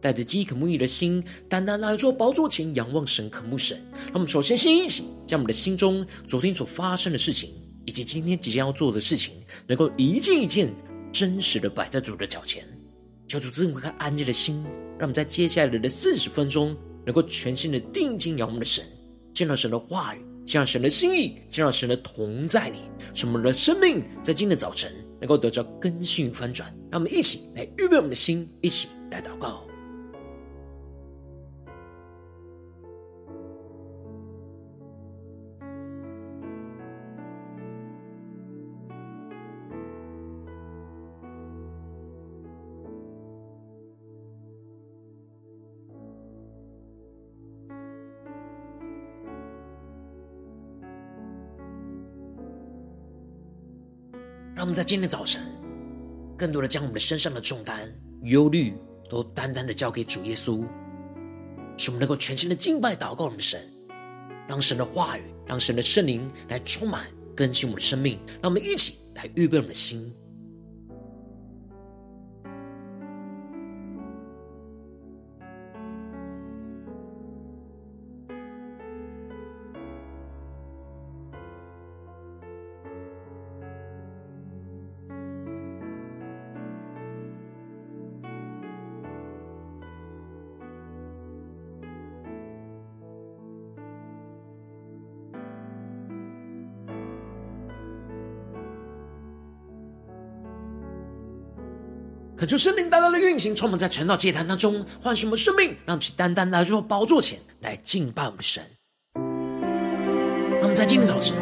带着饥渴慕义的心，单单来到宝座前仰望神、渴慕神。让我们首先先一起将我们的心中昨天所发生的事情，以及今天即将要做的事情，能够一件一件真实的摆在主的脚前，求主赐我们安静的心，让我们在接下来的四十分钟，能够全心的定睛仰望的神，见到神的话语，见到神的心意，见到神的同在里，使我们的生命在今天早晨。能够得着更新与翻转，让我们一起来预备我们的心，一起来祷告。让我们在今天早晨，更多的将我们的身上的重担、忧虑，都单单的交给主耶稣，使我们能够全心的敬拜、祷告我们的神，让神的话语、让神的圣灵来充满、更新我们的生命。让我们一起来预备我们的心。恳求圣灵大道的运行，充满在晨祷祭坛当中，唤醒我们生命，让我们去单单来到宝座前来敬拜我们神。让我们在今天早晨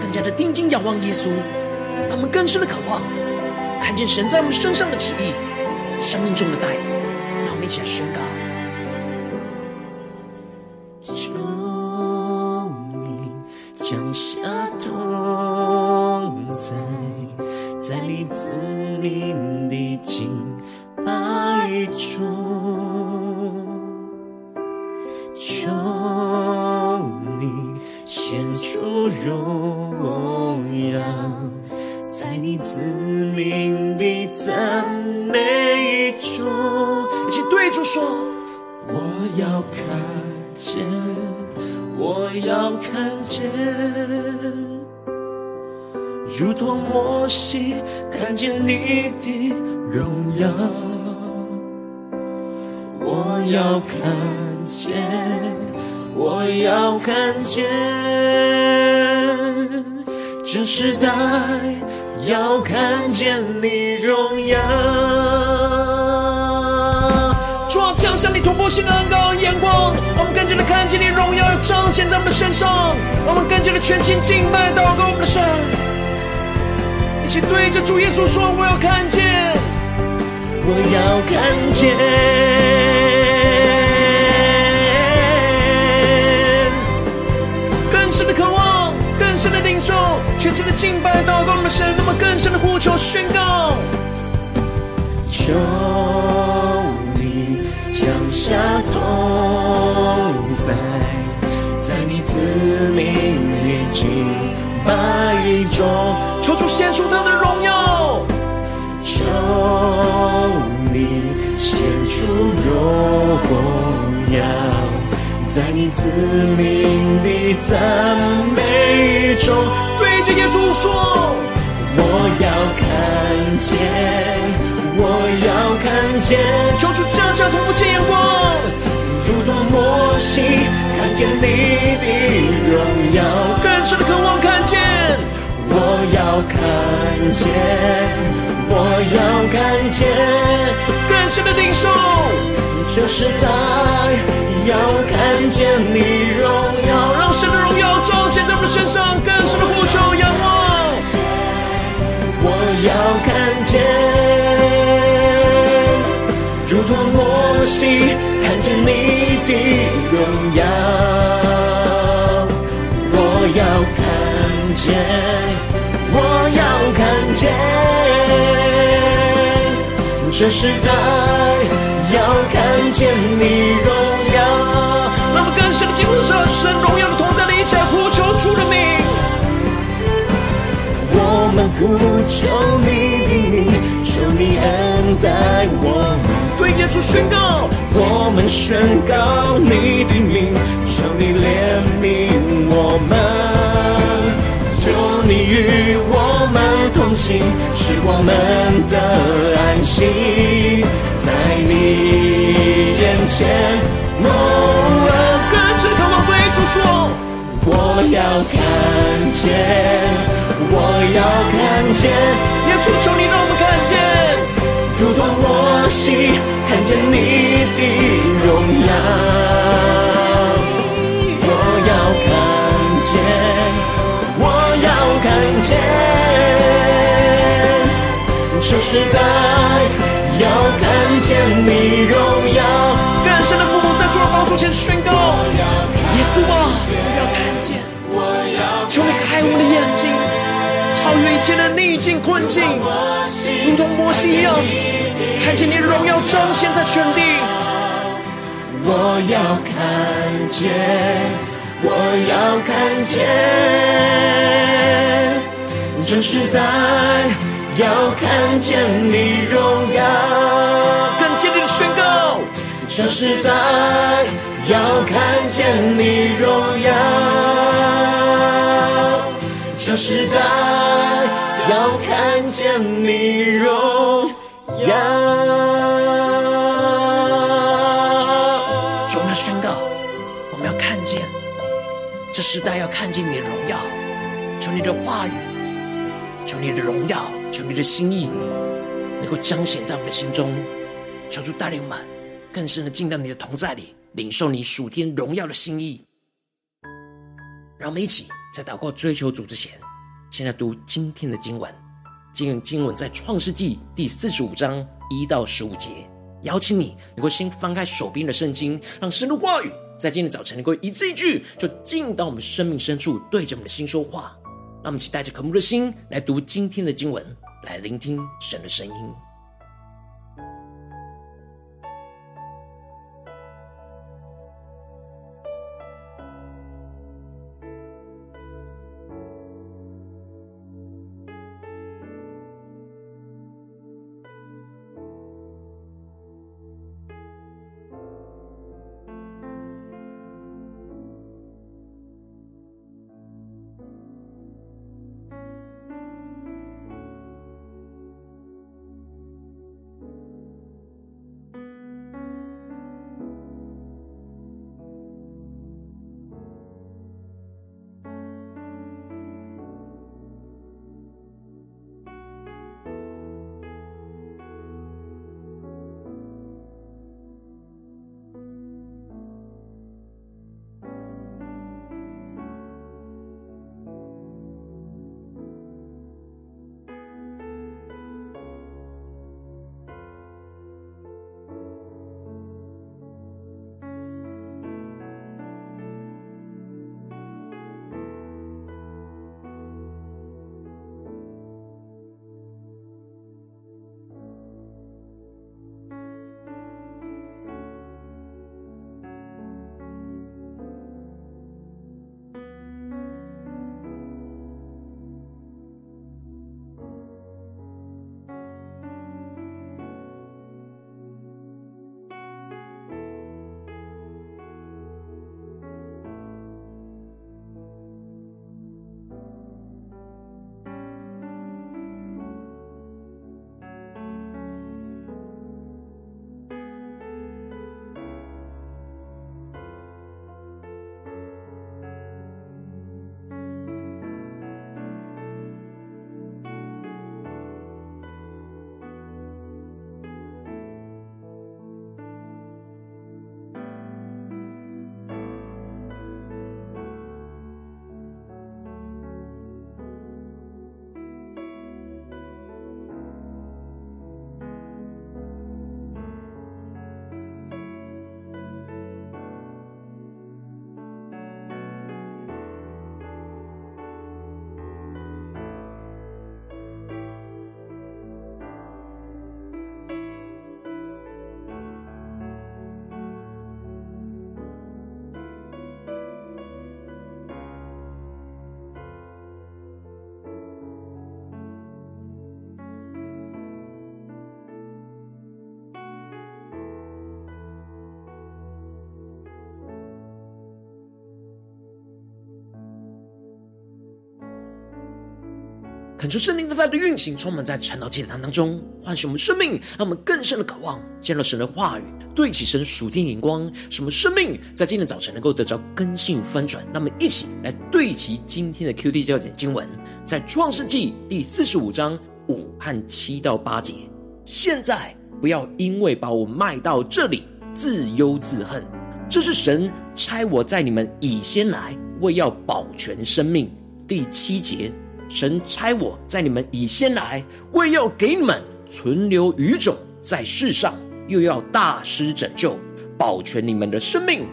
更加的定睛仰望耶稣，让我们更深的渴望看见神在我们身上的旨意，生命中的带领。让我们一起来宣告：耀要彰显在我们身上，我们更加的全心敬拜祷告我们的神。一起对着主耶稣说：“我要看见，我要看见，更深的渴望，更深的领受，全新的敬拜祷告我们的神，那么更深的呼求宣告，求子民的敬拜中。”求主献出他的荣耀，求你献出荣耀，在你子民的赞美中，对着耶稣说：我要看见，我要看见。求主降下突破性眼光，如同摩西看见你的荣耀，更深的渴望看见。我要看见，我要看见，更深的领受，这时代要看见你荣耀，让神的荣耀彰显在我们身上，更深的呼求仰望。我要看见，心，看见你的荣耀。我要看见，我要看见，这时代要看见你荣耀。那么更深的进入这神荣耀的同在的一切，呼求出了名。我们呼求你的，求你恩待我们。对耶稣宣告，我们宣告你的名，求你怜悯我们，求你与我们同行，使我们的安息在你眼前。哦，更深渴望对主说，我要看见。我要看见，耶稣，求你让我们看见，如同我心看见你的荣耀。我要看见，我要看见，这时代要看见你荣耀。更深的父母在主的宝座前宣告，耶稣啊，我要看见，求你开我们的眼睛。超越一切的逆境困境，如同摩西一样，看见你荣耀彰显在全地。我要看见，我要看见，这时代要看见你荣耀。更坚定的宣告，这时代要看见你荣耀。这时代要看见你荣耀。主，我们要宣告，我们要看见，这时代要看见你的荣耀。求你的话语，求你的荣耀，求你的心意，能够彰显在我们的心中。求主带领我们更深的进到你的同在里，领受你属天荣耀的心意。让我们一起。在祷告追求主之前，现在读今天的经文。今天经文在创世纪第四十五章一到十五节。邀请你能够先翻开手边的圣经，让神的话语在今天早晨能够一字一句，就进到我们生命深处，对着我们的心说话。让我们一起带着渴慕的心来读今天的经文，来聆听神的声音。恳求圣灵的大的运行，充满在晨祷祭坛当中，唤醒我们生命，让我们更深的渴望见到神的话语，对齐神属天眼光，什么生命在今天早晨能够得着根性翻转。让我们一起来对齐今天的 QD 焦点经文，在创世纪第四十五章五和七到八节。现在不要因为把我卖到这里，自忧自恨。这是神差我在你们以先来，为要保全生命。第七节。神差我在你们以先来，为要给你们存留余种在世上，又要大施拯救，保全你们的生命。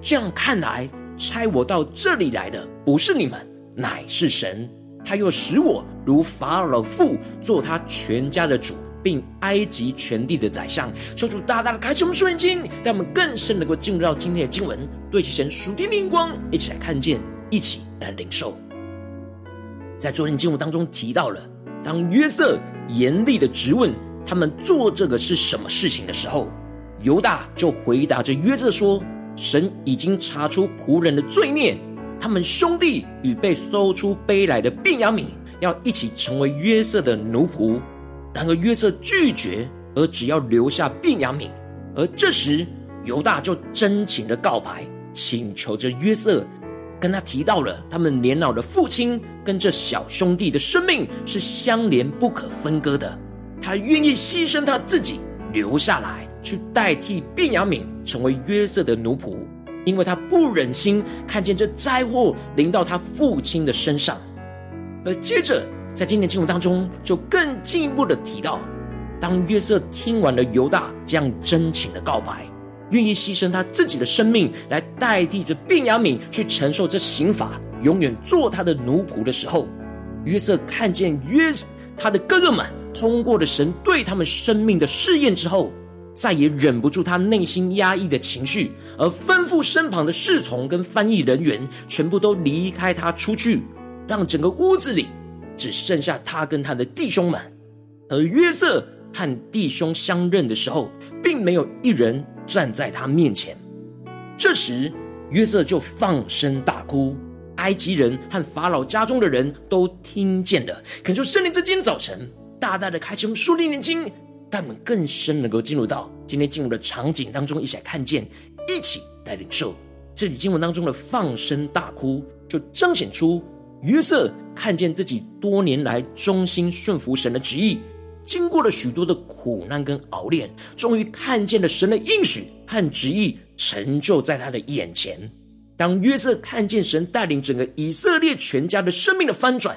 这样看来，差我到这里来的不是你们，乃是神。他又使我如法老父，做他全家的主，并埃及全地的宰相。求主大大的开启我们属灵眼睛，让我们更深能够进入到今天的经文，对齐神属天灵光，一起来看见，一起来领受。在昨天经文当中提到了，当约瑟严厉的质问他们做这个是什么事情的时候，犹大就回答着约瑟说：“神已经查出仆人的罪孽，他们兄弟与被搜出背来的便雅敏要一起成为约瑟的奴仆。”然而约瑟拒绝，而只要留下便雅敏。而这时犹大就真情的告白，请求着约瑟。跟他提到了，他们年老的父亲跟这小兄弟的生命是相连不可分割的。他愿意牺牲他自己，留下来去代替便雅悯成为约瑟的奴仆，因为他不忍心看见这灾祸临到他父亲的身上。而接着在今天经文当中，就更进一步的提到，当约瑟听完了犹大这样真情的告白。愿意牺牲他自己的生命来代替着便雅悯去承受这刑罚，永远做他的奴仆的时候，约瑟看见约他的哥哥们通过了神对他们生命的试验之后，再也忍不住他内心压抑的情绪，而吩咐身旁的侍从跟翻译人员全部都离开他出去，让整个屋子里只剩下他跟他的弟兄们。而约瑟和弟兄相认的时候，并没有一人。站在他面前，这时约瑟就放声大哭，埃及人和法老家中的人都听见了。恳求圣灵在今天早晨大大的开启我们属灵眼睛，让我们更深能够进入到今天进入的场景当中，一起来看见，一起来领受这里经文当中的放声大哭，就彰显出约瑟看见自己多年来忠心顺服神的旨意。经过了许多的苦难跟熬炼，终于看见了神的应许和旨意成就在他的眼前。当约瑟看见神带领整个以色列全家的生命的翻转，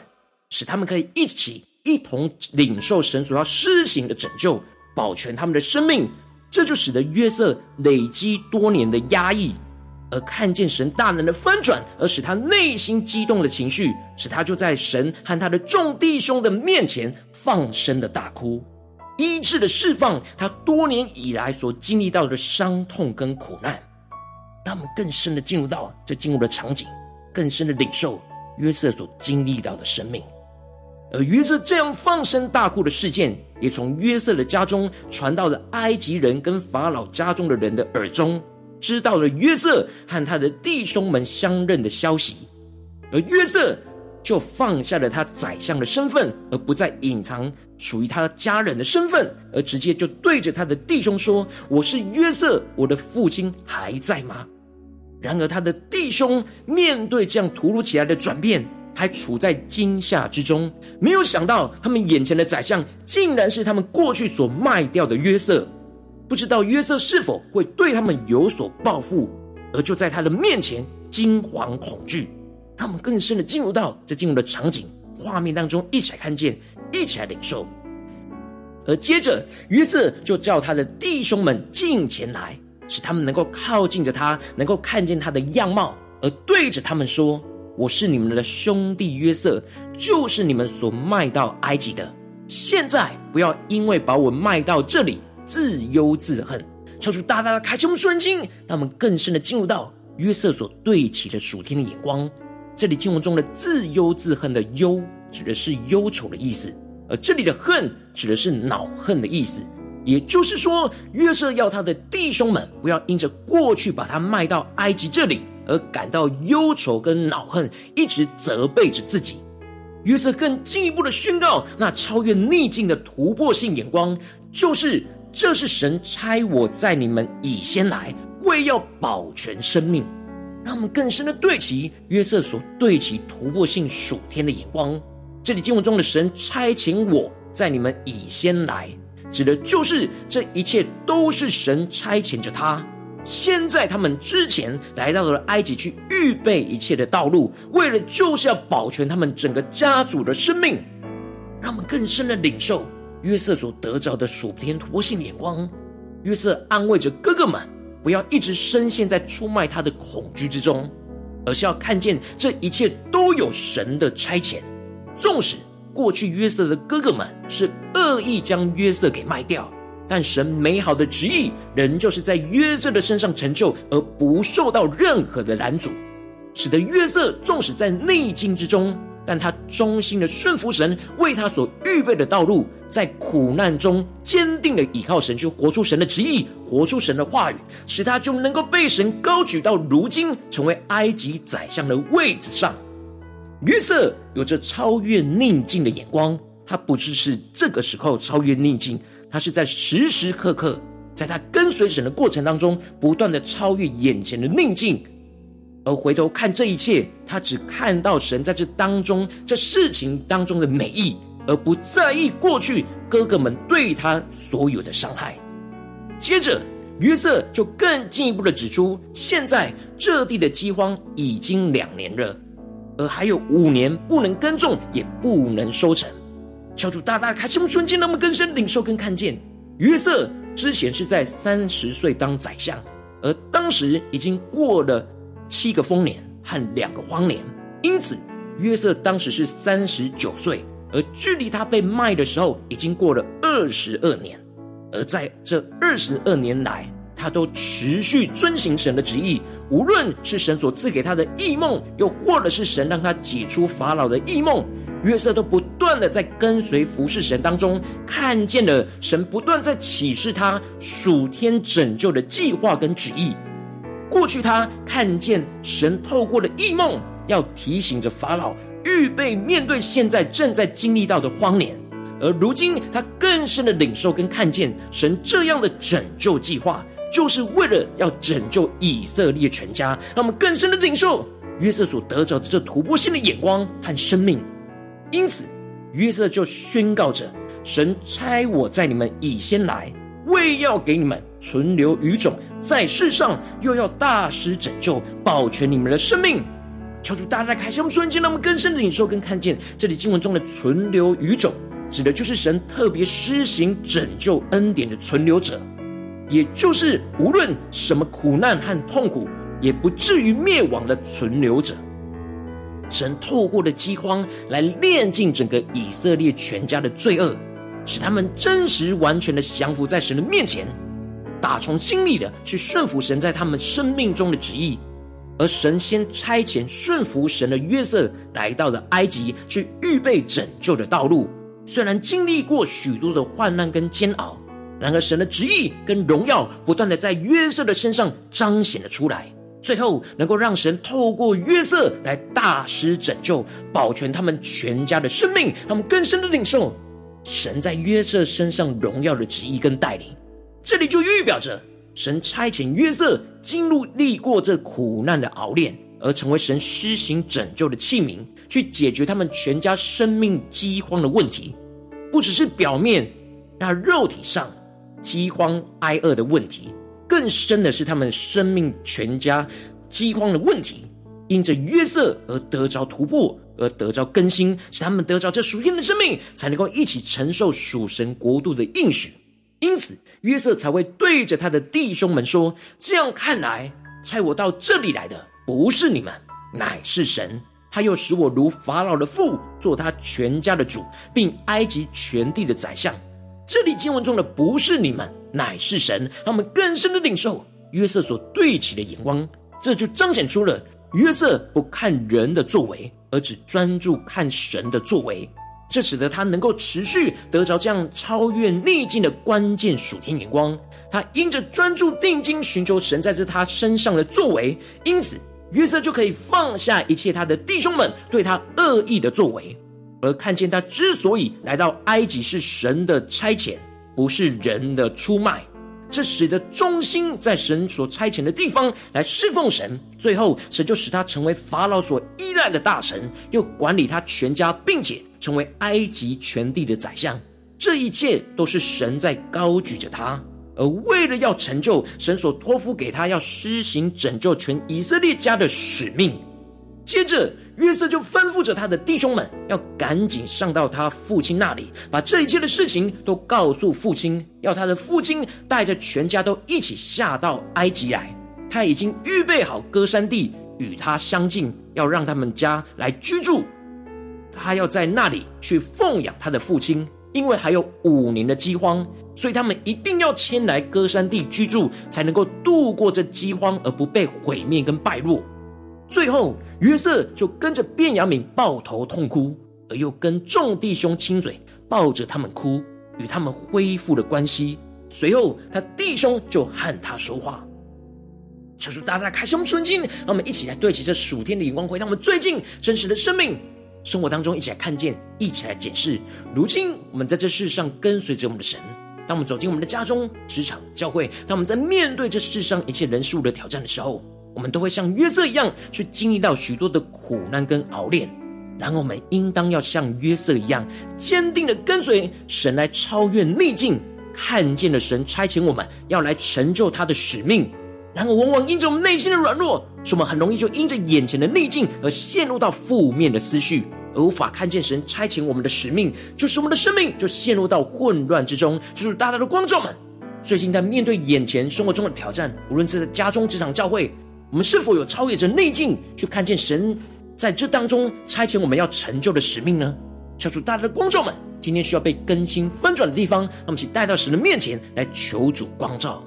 使他们可以一起一同领受神所要施行的拯救，保全他们的生命，这就使得约瑟累积多年的压抑。而看见神大能的翻转，而使他内心激动的情绪，使他就在神和他的众弟兄的面前放声的大哭，医治的释放他多年以来所经历到的伤痛跟苦难，让我们更深的进入到这进入的场景，更深的领受约瑟所经历到的生命。而约瑟这样放声大哭的事件，也从约瑟的家中传到了埃及人跟法老家中的人的耳中。知道了约瑟和他的弟兄们相认的消息，而约瑟就放下了他宰相的身份，而不再隐藏属于他家人的身份，而直接就对着他的弟兄说：“我是约瑟，我的父亲还在吗？”然而他的弟兄面对这样突如其来的转变，还处在惊吓之中，没有想到他们眼前的宰相竟然是他们过去所卖掉的约瑟。不知道约瑟是否会对他们有所报复，而就在他的面前惊惶恐惧，他们更深的进入到这进入的场景画面当中，一起来看见，一起来领受。而接着约瑟就叫他的弟兄们进前来，使他们能够靠近着他，能够看见他的样貌，而对着他们说：“我是你们的兄弟约瑟，就是你们所卖到埃及的。现在不要因为把我卖到这里。”自忧自恨，求主大大的开启我们属灵眼睛，让我们更深的进入到约瑟所对齐的属天的眼光。这里经文中的自忧自恨的忧，指的是忧愁的意思，而这里的恨指的是恼恨的意思。也就是说，约瑟要他的弟兄们不要因着过去把他卖到埃及这里而感到忧愁跟恼恨，一直责备着自己。约瑟更进一步的宣告，那超越逆境的突破性眼光，就是这是神差我在你们以先来，为要保全生命。让我们更深的对齐约瑟所对齐突破性属天的眼光。这里经文中的神差遣我在你们以先来，指的就是这一切都是神差遣着他。先在他们之前来到了埃及去预备一切的道路，为了就是要保全他们整个家族的生命，让我们更深的领受约瑟所得着的属天突破性眼光。约瑟安慰着哥哥们，不要一直深陷在出卖他的恐惧之中，而是要看见这一切都有神的差遣。纵使过去约瑟的哥哥们是恶意将约瑟给卖掉。但神美好的旨意，仍旧是在约瑟的身上成就，而不受到任何的拦阻，使得约瑟纵使在逆境之中，但他忠心的顺服神为他所预备的道路，在苦难中坚定的倚靠神，去活出神的旨意，活出神的话语，使他就能够被神高举到如今成为埃及宰相的位置上。约瑟有着超越逆境的眼光，他不只是这个时候超越逆境。他是在时时刻刻，在他跟随神的过程当中，不断的超越眼前的逆境，而回头看这一切，他只看到神在这当中、这事情当中的美意，而不在意过去哥哥们对他所有的伤害。接着，约瑟就更进一步的指出，现在这地的饥荒已经两年了，而还有五年不能耕种，也不能收成。求主大大开启我们瞬间，那么更深领受跟看见。约瑟之前是在三十岁当宰相，而当时已经过了七个丰年和两个荒年，因此约瑟当时是三十九岁，而距离他被卖的时候已经过了二十二年。而在这二十二年来，他都持续遵行神的旨意，无论是神所赐给他的异梦，又或者是神让他解出法老的异梦。约瑟都不断的在跟随服侍神当中，看见了神不断在启示他属天拯救的计划跟旨意。过去他看见神透过了异梦，要提醒着法老预备面对现在正在经历到的荒年。而如今他更深的领受跟看见神这样的拯救计划，就是为了要拯救以色列全家。让我们更深的领受约瑟所得着的这突破性的眼光和生命。因此，约瑟就宣告着：“神差我在你们以先来，为要给你们存留余种，在世上又要大施拯救，保全你们的生命。”求主大大开启我们瞬间，让我们更深的领受跟看见这里经文中的存留余种，指的就是神特别施行拯救恩典的存留者，也就是无论什么苦难和痛苦，也不至于灭亡的存留者。神透过了饥荒来炼尽整个以色列全家的罪恶，使他们真实完全的降服在神的面前，打从心里的去顺服神在他们生命中的旨意。而神先差遣顺服神的约瑟来到了埃及，去预备拯救的道路。虽然经历过许多的患难跟煎熬，然而神的旨意跟荣耀不断的在约瑟的身上彰显了出来。最后能够让神透过约瑟来大施拯救，保全他们全家的生命，他们更深的领受神在约瑟身上荣耀的旨意跟带领。这里就预表着神差遣约瑟经历过这苦难的熬炼，而成为神施行拯救的器皿，去解决他们全家生命饥荒的问题，不只是表面那肉体上饥荒挨饿的问题。更深的是，他们生命全家饥荒的问题，因着约瑟而得着突破，而得着更新，使他们得着这属天的生命，才能够一起承受属神国度的应许。因此，约瑟才会对着他的弟兄们说：“这样看来，差我到这里来的不是你们，乃是神。他又使我如法老的父，做他全家的主，并埃及全地的宰相。”这里经文中的不是你们，乃是神，让我们更深的领受约瑟所对齐的眼光，这就彰显出了约瑟不看人的作为，而只专注看神的作为。这使得他能够持续得着这样超越逆境的关键属天眼光。他因着专注定睛寻求神在这他身上的作为，因此约瑟就可以放下一切他的弟兄们对他恶意的作为。而看见他之所以来到埃及是神的差遣，不是人的出卖。这使得中心在神所差遣的地方来侍奉神，最后神就使他成为法老所依赖的大臣，又管理他全家，并且成为埃及全地的宰相。这一切都是神在高举着他，而为了要成就神所托付给他要施行拯救全以色列家的使命。接着，约瑟就吩咐着他的弟兄们，要赶紧上到他父亲那里，把这一切的事情都告诉父亲，要他的父亲带着全家都一起下到埃及来。他已经预备好歌珊地与他相近，要让他们家来居住。他要在那里去奉养他的父亲，因为还有五年的饥荒，所以他们一定要迁来歌珊地居住，才能够度过这饥荒而不被毁灭跟败落。最后，约瑟就跟着卞雅敏抱头痛哭，而又跟众弟兄亲嘴，抱着他们哭，与他们恢复了关系。随后，他弟兄就和他说话。求主大大开胸纯心，让我们一起来对齐这属天的眼光，回到我们最近真实的生命生活当中，一起来看见，一起来检视。如今，我们在这世上跟随着我们的神，当我们走进我们的家中、职场、教会，当我们在面对这世上一切人事物的挑战的时候。我们都会像约瑟一样去经历到许多的苦难跟熬炼，然后我们应当要像约瑟一样坚定的跟随神来超越逆境，看见了神差遣我们要来成就他的使命。然后往往因着我们内心的软弱，使我们很容易就因着眼前的逆境而陷入到负面的思绪，而无法看见神差遣我们的使命，就是我们的生命就陷入到混乱之中。就是大大的光照们，最近在面对眼前生活中的挑战，无论是在家中、职场、教会。我们是否有超越着内境，去看见神在这当中差遣我们要成就的使命呢？求主大大的光照们，今天需要被更新翻转的地方，那么请带到神的面前来求主光照。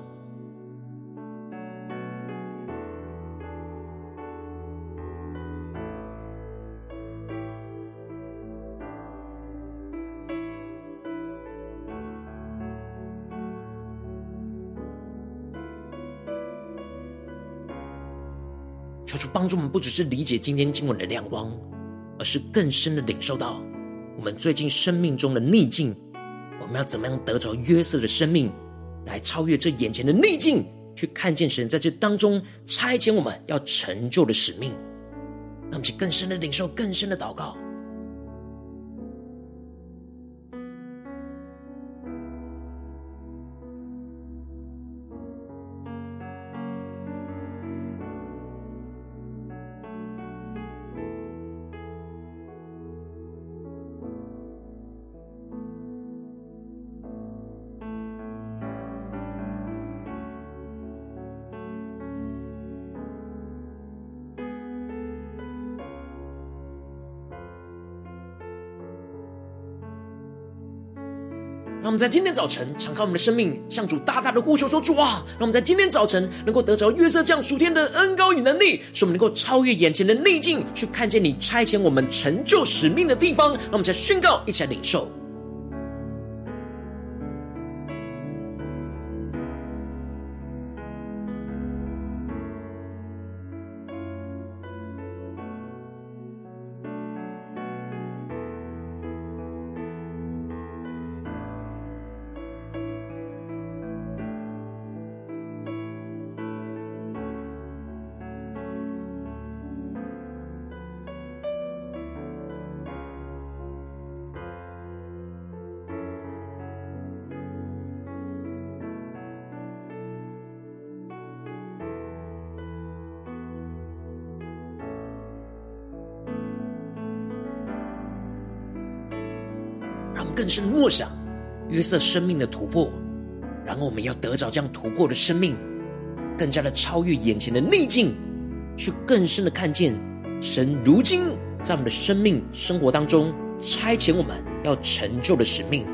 求主帮助我们，不只是理解今天经文的亮光，而是更深的领受到我们最近生命中的逆境。我们要怎么样得着约瑟的生命，来超越这眼前的逆境，去看见神在这当中差遣我们要成就的使命。让我们去更深的领受，更深的祷告。让我们在今天早晨敞开我们的生命，向主大大的呼求说：“主啊，让我们在今天早晨能够得着月色这样属天的恩高与能力，使我们能够超越眼前的逆境，去看见你差遣我们成就使命的地方。让我们在宣告，一起来领受。”更深默想约瑟生命的突破，然后我们要得着这样突破的生命，更加的超越眼前的逆境，去更深的看见神如今在我们的生命生活当中差遣我们要成就的使命。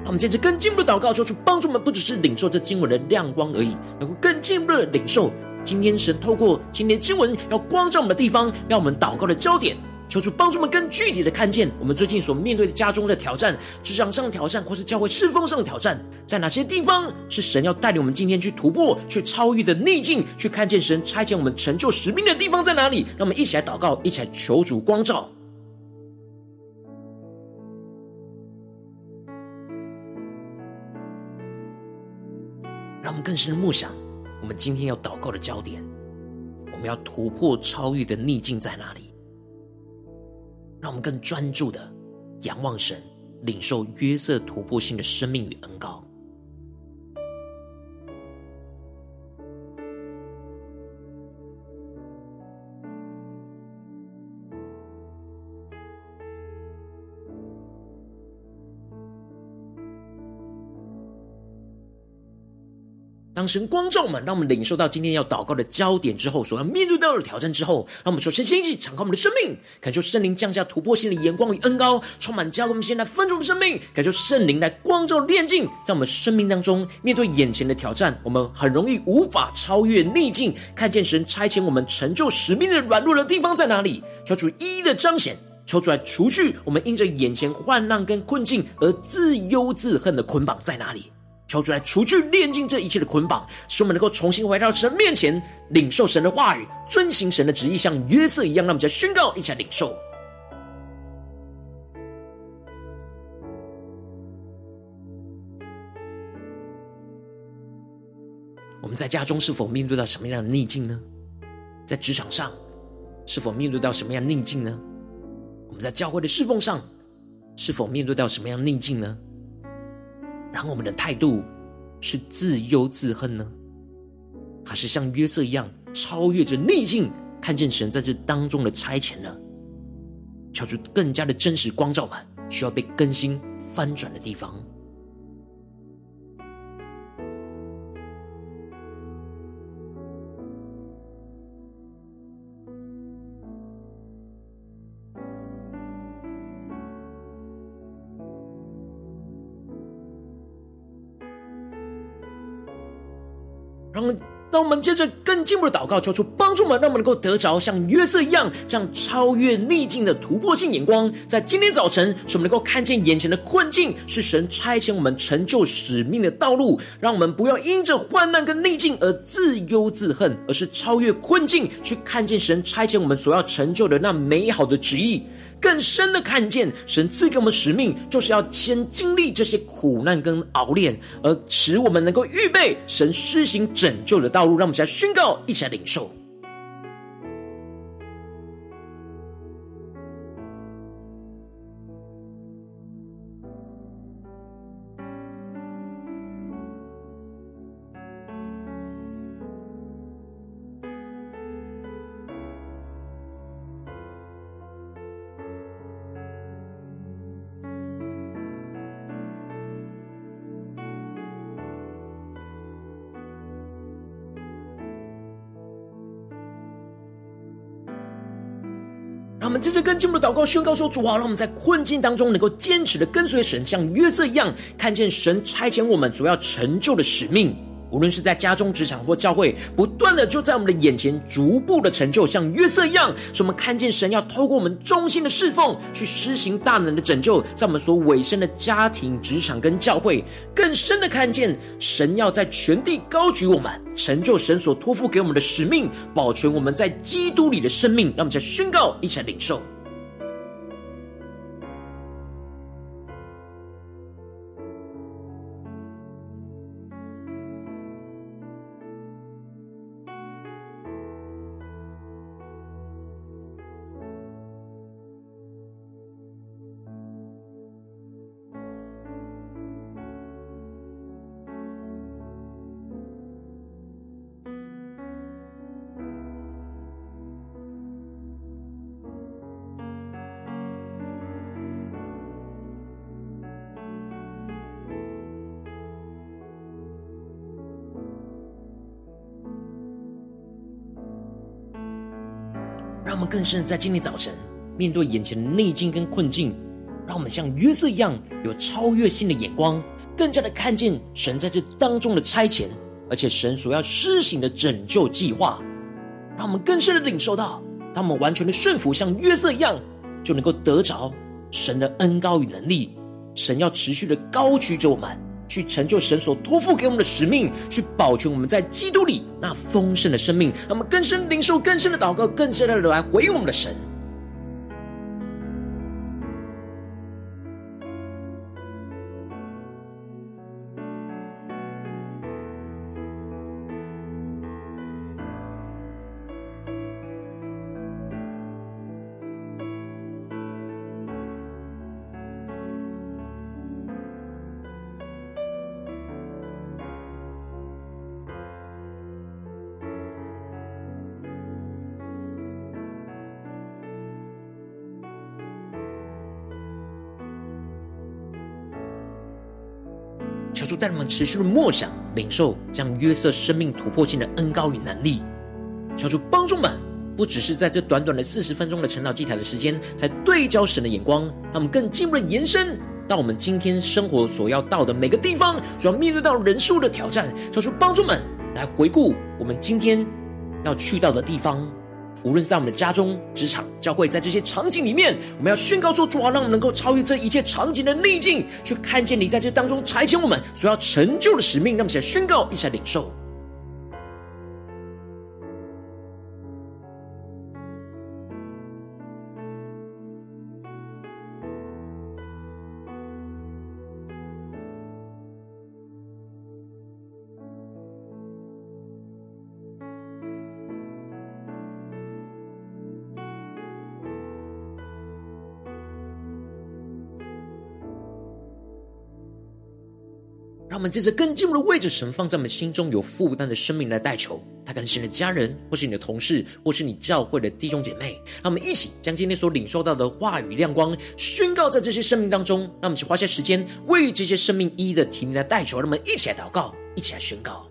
让我们接着更进一步的祷告，求主帮助我们，不只是领受这经文的亮光而已，能够更进一步的领受今天神透过今天经文要光照我们的地方，让我们祷告的焦点。求主帮助我们更具体的看见我们最近所面对的家中的挑战，职场上的挑战，或是教会侍奉上的挑战，在哪些地方是神要带领我们今天去突破，去超越的逆境，去看见神差遣我们成就使命的地方在哪里，让我们一起来祷告，一起来求主光照。让我们更深的默想，我们今天要祷告的焦点，我们要突破超越的逆境在哪里。让我们更专注的仰望神，领受约瑟突破性的生命与恩膏。当神光照我们，让我们领受到今天要祷告的焦点之后，所要面对到的挑战之后，让我们首先先一起敞开我们的生命，感受圣灵降下突破性的眼光与恩膏，充满教会。我们现在分盛我们生命，感受圣灵来光照炼净，在我们生命当中面对眼前的挑战，我们很容易无法超越逆境，看见神差遣我们成就使命的软弱的地方在哪里，求主一一的彰显，抽出来除去我们因着眼前患难跟困境而自忧自恨的捆绑在哪里。求主来除去炼尽这一切的捆绑，使我们能够重新回到神面前，领受神的话语，遵行神的旨意，像约瑟一样。让我们再宣告，一起来领受。我们在家中是否面对到什么样的逆境呢？在职场上是否面对到什么样的逆境呢？我们在教会的侍奉上是否面对到什么样的逆境呢？然后我们的态度是自忧自恨呢，还是像约瑟一样超越着逆境，看见神在这当中的差遣呢？求出更加的真实光照吧，需要被更新翻转的地方。当我们接着更进一步的祷告，求出帮助我们，让我们能够得着像约瑟一样，这样超越逆境的突破性眼光。在今天早晨，使我们能够看见眼前的困境是神差遣我们成就使命的道路。让我们不要因着患难跟逆境而自忧自恨，而是超越困境，去看见神差遣我们所要成就的那美好的旨意。更深的看见，神赐给我们使命，就是要先经历这些苦难跟熬炼，而使我们能够预备神施行拯救的道路。让我们一起来宣告，一起来领受。更进一步的祷告宣告说：主啊，让我们在困境当中能够坚持的跟随神，像约瑟一样，看见神差遣我们所要成就的使命。无论是在家中、职场或教会，不断的就在我们的眼前逐步的成就，像约瑟一样，使我们看见神要透过我们忠心的侍奉，去施行大能的拯救，在我们所委身的家庭、职场跟教会，更深的看见神要在全地高举我们，成就神所托付给我们的使命，保全我们在基督里的生命。让我们再宣告，一起来领受。更深的在今天早晨面对眼前的逆境跟困境，让我们像约瑟一样有超越性的眼光，更加的看见神在这当中的差遣，而且神所要施行的拯救计划，让我们更深的领受到，当我们完全的顺服，像约瑟一样，就能够得着神的恩高与能力。神要持续的高举着我们。去成就神所托付给我们的使命，去保全我们在基督里那丰盛的生命。让我们更深领受、更深的祷告、更深的来回应我们的神。主带领我们持续的默想、领受，将约瑟生命突破性的恩膏与能力。求主帮助们，不只是在这短短的四十分钟的晨祷祭坛的时间，才对焦神的眼光，让我们更进一步的延伸到我们今天生活所要到的每个地方，所要面对到人数的挑战。求主帮助们来回顾我们今天要去到的地方。无论在我们的家中、职场、教会，在这些场景里面，我们要宣告说：主啊，让我们能够超越这一切场景的逆境，去看见你在这当中差遣我们所要成就的使命。让我们一起来宣告，一起来领受。让我们接着更进一步的位置神放在我们心中有负担的生命来代求，他可能是你的家人，或是你的同事，或是你教会的弟兄姐妹。让我们一起将今天所领受到的话语亮光宣告在这些生命当中。让我们去花些时间为这些生命一一的提名来代求。让我们一起来祷告，一起来宣告。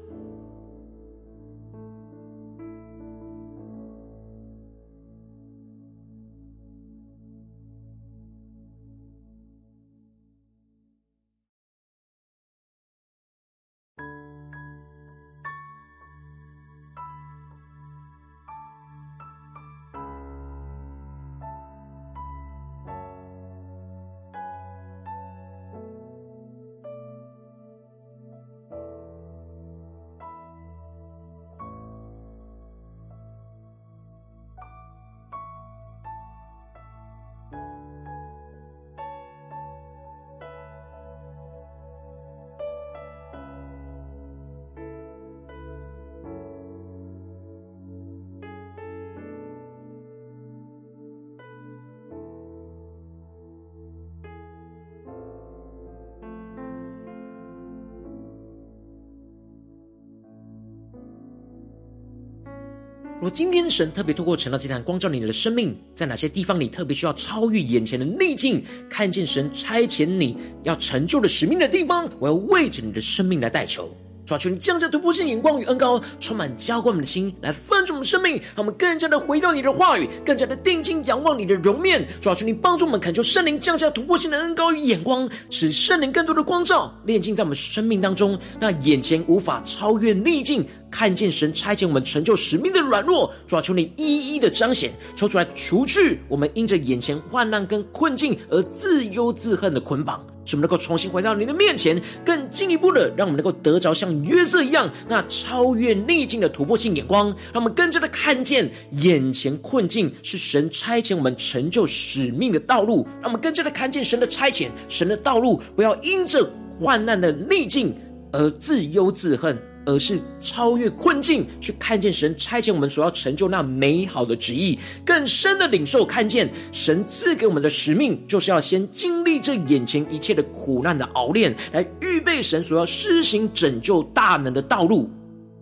若今天神特别透过晨祷祭坛光照你的生命，在哪些地方你特别需要超越眼前的逆境，看见神差遣你要成就的使命的地方，我要为着你的生命来代求。抓住，你降下突破性眼光与恩膏，充满浇灌我们的心，来翻转我们生命，让我们更加的回到你的话语，更加的定睛仰望你的容面。抓住，你帮助我们，恳求圣灵降下突破性的恩膏与眼光，使圣灵更多的光照炼净在我们生命当中，那眼前无法超越逆境，看见神差遣我们成就使命的软弱。主啊，求你一一的彰显，抽出来除去我们因着眼前患难跟困境而自忧自恨的捆绑。使我们能够重新回到你的面前，更进一步的让我们能够得着像约瑟一样那超越逆境的突破性眼光，让我们更加的看见眼前困境是神差遣我们成就使命的道路，让我们更加的看见神的差遣，神的道路，不要因着患难的逆境而自忧自恨。而是超越困境，去看见神差遣我们所要成就那美好的旨意，更深的领受看见神赐给我们的使命，就是要先经历这眼前一切的苦难的熬炼，来预备神所要施行拯救大能的道路。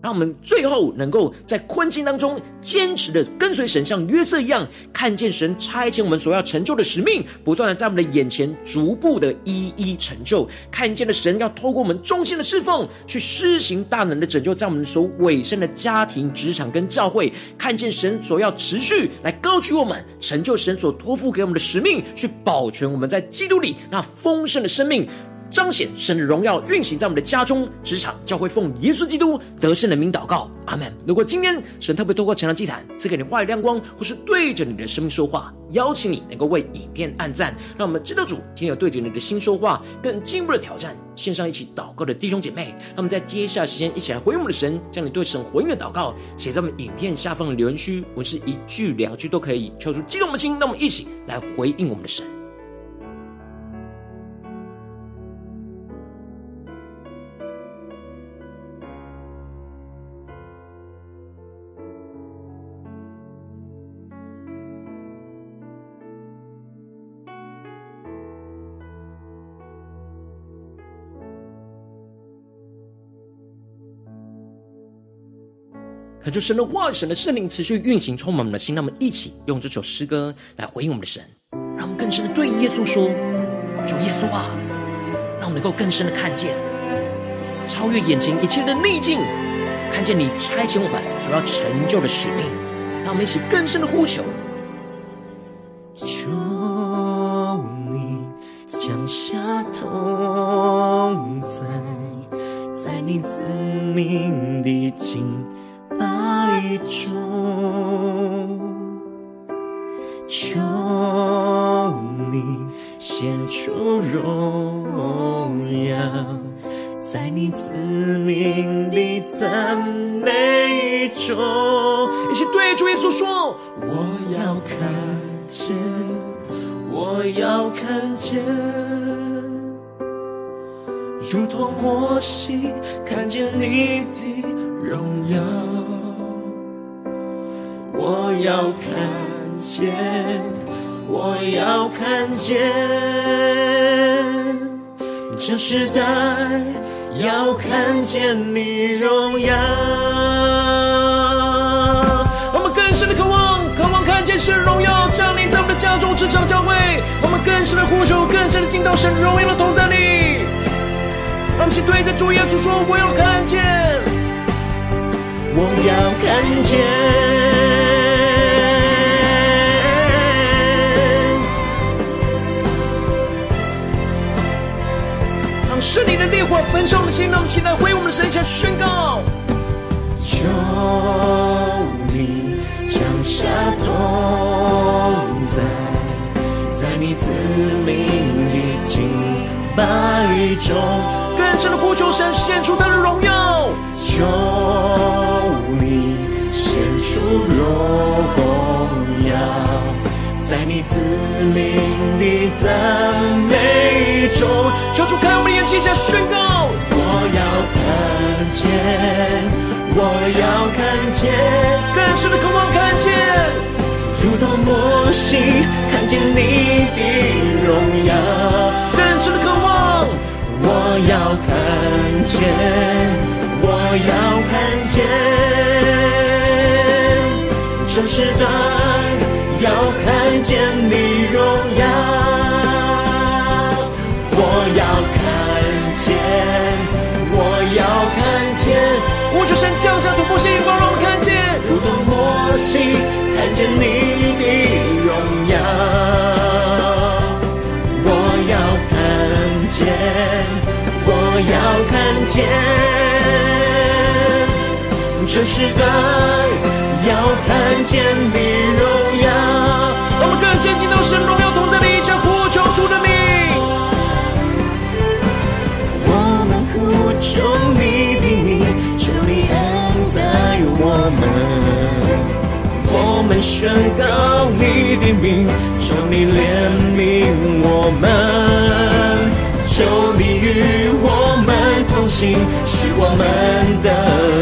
让我们最后能够在困境当中坚持的跟随神，像约瑟一样，看见神差遣我们所要成就的使命，不断的在我们的眼前逐步的一一成就。看见了神要透过我们忠心的侍奉，去施行大能的拯救，在我们所委身的家庭、职场跟教会，看见神所要持续来高举我们，成就神所托付给我们的使命，去保全我们在基督里那丰盛的生命。彰显神的荣耀运行在我们的家中、职场、教会，奉耶稣基督得胜的名祷告，阿门。如果今天神特别透过晨祷祭坛赐给你话语亮光，或是对着你的生命说话，邀请你能够为影片按赞，让我们知道主今天有对着你的心说话，更进一步的挑战。线上一起祷告的弟兄姐妹，让我们在接下来时间一起来回应我们的神，将你对神回应的祷告写在我们影片下方的留言区，我们是一句两句都可以，敲出激动的心，让我们一起来回应我们的神。求神的话语、神的圣灵持续运行，充满我们的心。让我们一起用这首诗歌来回应我们的神，让我们更深的对耶稣说：“主耶稣啊，让我们能够更深的看见超越眼前一切的逆境，看见你差遣我们所要成就的使命，让我们一起更深的呼求。求你降下同在，在你子民的敬见，我要看见，这时代要看见你荣耀。我们更深的渴望，渴望看见神荣耀降临在我们的家中、职场、教会。我们更深的呼求，更深的进到神荣耀的同在里。让我们对着主耶稣说：“我要看见，我要看见。”的烈火焚烧我们的心，让我们起来为我们的神前宣告。求你降下同在，在你子民的敬拜中，更深的呼求神献出他的荣耀。求你献出荣耀，在你子民的赞美中，求主开我们的眼睛，下宣告。我要看见。我要看见，更深的渴望看见，如同摩西看见你的荣耀。更深的渴望，我要看见，我要看见，这时代要看见你荣耀。我要看见，我要看见。我就神降下突破性光，让我们看见，如同摩西看见你的荣耀。我要看见，我要看见，这时代要看见你荣耀。我们更先进到神荣耀同在的一场呼求主的名，我们呼求你的名。求你恩待我们，我们宣告你的名，求你怜悯我们，求你与我们同行，使我们的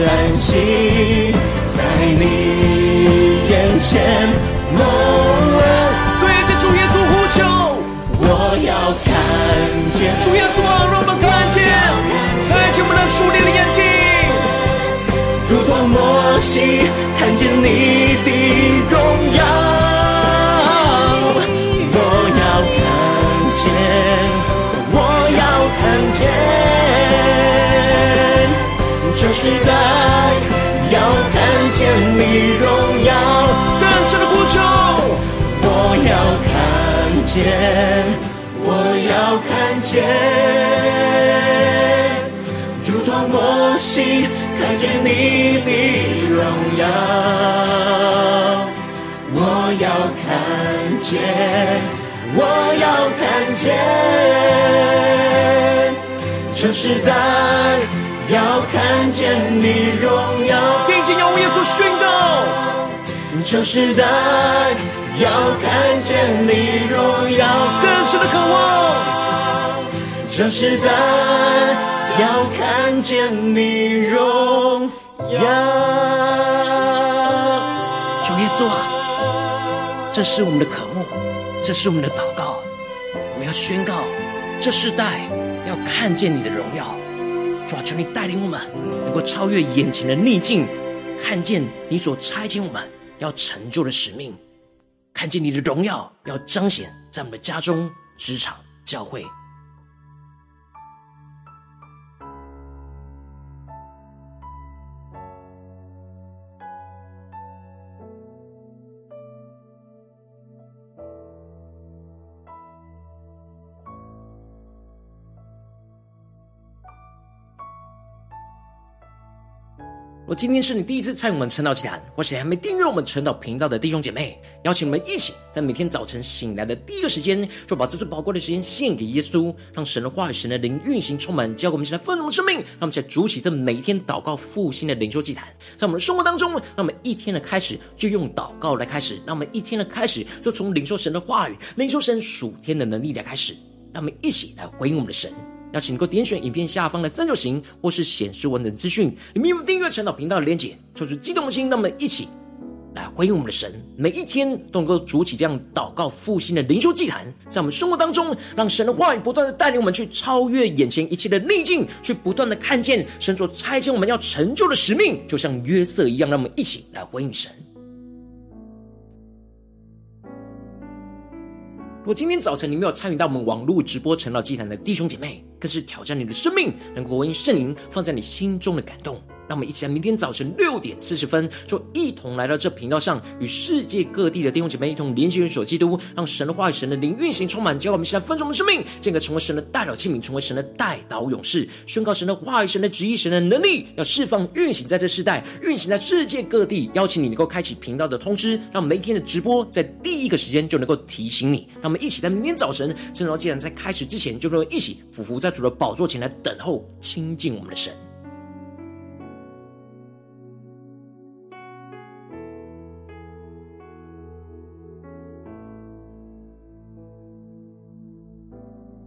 安息在你眼前摩西看见你的荣耀，我要看见，我要看见，这时代要看见你荣耀。更深的呼求，我要看见，我要看见，如同摩西。看见你的荣耀，我要看见，我要看见，这时代要看见你荣耀。定睛仰望耶稣宣告，这时代要看见你荣耀，更深的渴望，这时代。要看见你荣耀，主耶稣啊，这是我们的渴慕，这是我们的祷告。我们要宣告，这世代要看见你的荣耀。主啊，求你带领我们，能够超越眼前的逆境，看见你所差遣我们要成就的使命，看见你的荣耀要彰显在我们的家中、职场、教会。若今天是你第一次参与我们晨祷祭坛，或是还没订阅我们晨祷频道的弟兄姐妹，邀请我们一起在每天早晨醒来的第一个时间，就把这最宝贵的时间献给耶稣，让神的话语、神的灵运行充满，教给我们现在丰盛的生命。让我们在主起这每天祷告复兴的灵修祭坛，在我们的生活当中，让我们一天的开始就用祷告来开始，让我们一天的开始就从领受神的话语、领受神属天的能力来开始，让我们一起来回应我们的神。邀请你能够点选影片下方的三角形，或是显示文本资讯，里面有订阅晨祷频道的连结，抽出激动的心，让我们一起来回应我们的神。每一天都能够筑起这样祷告复兴的灵修祭坛，在我们生活当中，让神的话语不断的带领我们去超越眼前一切的逆境，去不断的看见神所差遣我们要成就的使命，就像约瑟一样，让我们一起来回应神。如果今天早晨你没有参与到我们网络直播晨祷祭坛的弟兄姐妹，更是挑战你的生命，能够回应圣灵放在你心中的感动。让我们一起在明天早晨六点四十分，就一同来到这频道上，与世界各地的弟兄姐妹一同连接、元首基督，让神的话语、神的灵运行充满，教我们现在分盛的生命，进而成为神的代祷器皿，成为神的代祷勇士，宣告神的话语、神的旨意、神的能力，要释放、运行在这世代，运行在世界各地。邀请你能够开启频道的通知，让每一天的直播在第一个时间就能够提醒你。让我们一起在明天早晨，正好既然在开始之前，就能够一起俯伏在主的宝座前来等候亲近我们的神。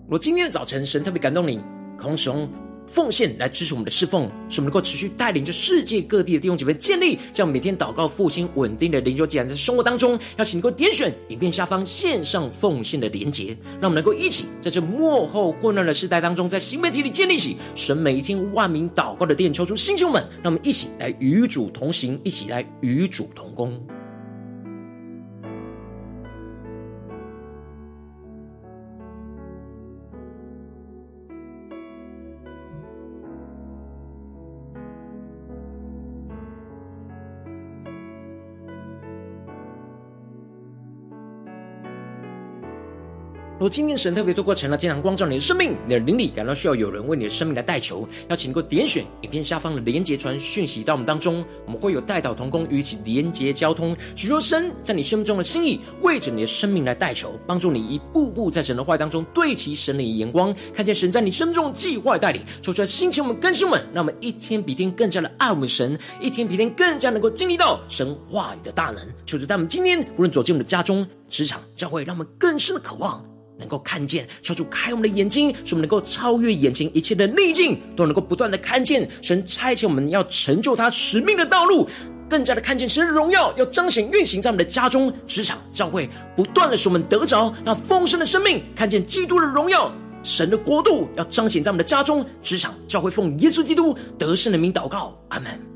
如今天的早晨，神特别感动你，渴望使用奉献来支持我们的侍奉，使我们能够持续带领着世界各地的弟兄姐妹建立这样每天祷告复兴稳定的灵修祭坛，在生活当中，邀请你能够点选影片下方线上奉献的连结，让我们能够一起在这幕后混乱的时代当中，在新媒体里建立起神每一天万名祷告的殿，求主星球们，让我们一起来与主同行，一起来与主同工。今天神特别透过晨祷祭坛光照你的生命，你的灵里感到需要有人为你的生命来代求，邀请你能够点选影片下方的连结传讯息到我们当中，我们会有代祷同工与一起连结交通，许若神在你生命中的心意，为着你的生命来代求，帮助你一步步在神的话当中对齐神的眼光，看见神在你生命中的计划带领，说出来心情我们更新我们，让我们一天比一天更加的爱我们神，一天比一天更加能够经历到神话语的大能。求主在我们今天无论走进我们的家中、职场、教会，让我们更深的渴望。能够看见，求主开我们的眼睛，使我们能够超越眼前一切的逆境，都能够不断的看见神差遣我们要成就他使命的道路，更加的看见神的荣耀要彰显运行在我们的家中、职场、教会，不断的使我们得着那丰盛的生命，看见基督的荣耀，神的国度要彰显在我们的家中、职场、教会，奉耶稣基督得胜的名祷告，阿门。